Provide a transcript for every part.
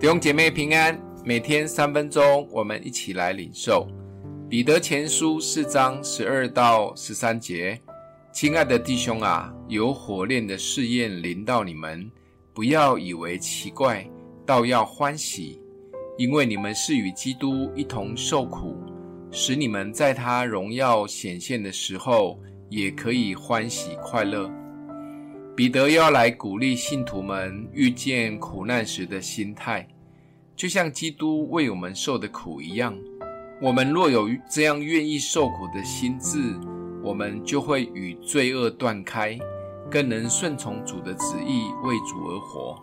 弟兄姐妹平安，每天三分钟，我们一起来领受彼得前书四章十二到十三节。亲爱的弟兄啊，有火炼的试验临到你们，不要以为奇怪，倒要欢喜，因为你们是与基督一同受苦，使你们在他荣耀显现的时候，也可以欢喜快乐。彼得要来鼓励信徒们遇见苦难时的心态，就像基督为我们受的苦一样。我们若有这样愿意受苦的心志，我们就会与罪恶断开，更能顺从主的旨意，为主而活，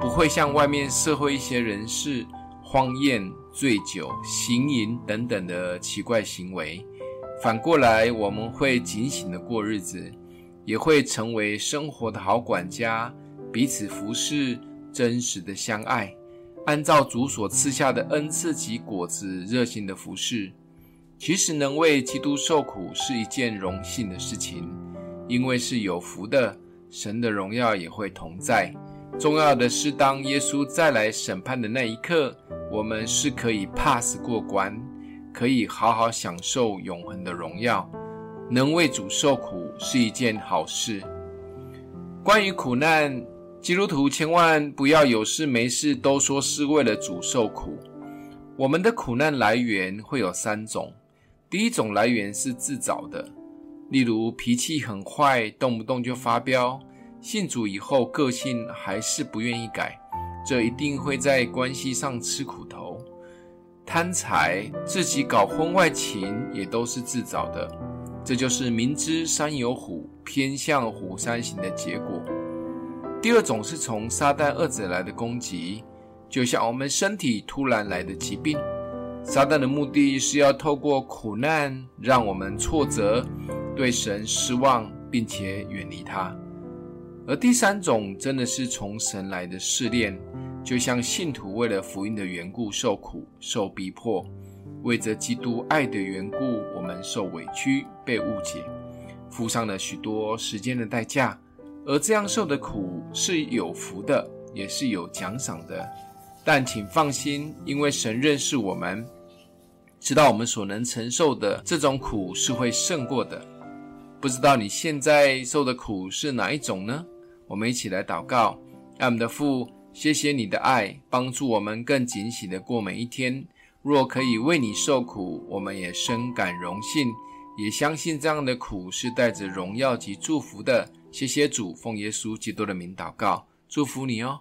不会像外面社会一些人士荒宴、醉酒、行淫等等的奇怪行为。反过来，我们会警醒的过日子。也会成为生活的好管家，彼此服侍，真实的相爱，按照主所赐下的恩赐及果子，热心的服侍。其实能为基督受苦是一件荣幸的事情，因为是有福的，神的荣耀也会同在。重要的是，当耶稣再来审判的那一刻，我们是可以 pass 过关，可以好好享受永恒的荣耀。能为主受苦是一件好事。关于苦难，基督徒千万不要有事没事都说是为了主受苦。我们的苦难来源会有三种。第一种来源是自找的，例如脾气很坏，动不动就发飙；信主以后个性还是不愿意改，这一定会在关系上吃苦头。贪财，自己搞婚外情也都是自找的。这就是明知山有虎，偏向虎山行的结果。第二种是从撒旦恶者来的攻击，就像我们身体突然来的疾病。撒旦的目的是要透过苦难让我们挫折，对神失望，并且远离他。而第三种真的是从神来的试炼，就像信徒为了福音的缘故受苦、受逼迫。为着基督爱的缘故，我们受委屈、被误解，付上了许多时间的代价。而这样受的苦是有福的，也是有奖赏的。但请放心，因为神认识我们，知道我们所能承受的这种苦是会胜过的。不知道你现在受的苦是哪一种呢？我们一起来祷告：爱我们的父，谢谢你的爱，帮助我们更警醒的过每一天。若可以为你受苦，我们也深感荣幸，也相信这样的苦是带着荣耀及祝福的。谢谢主，奉耶稣基督的名祷告，祝福你哦。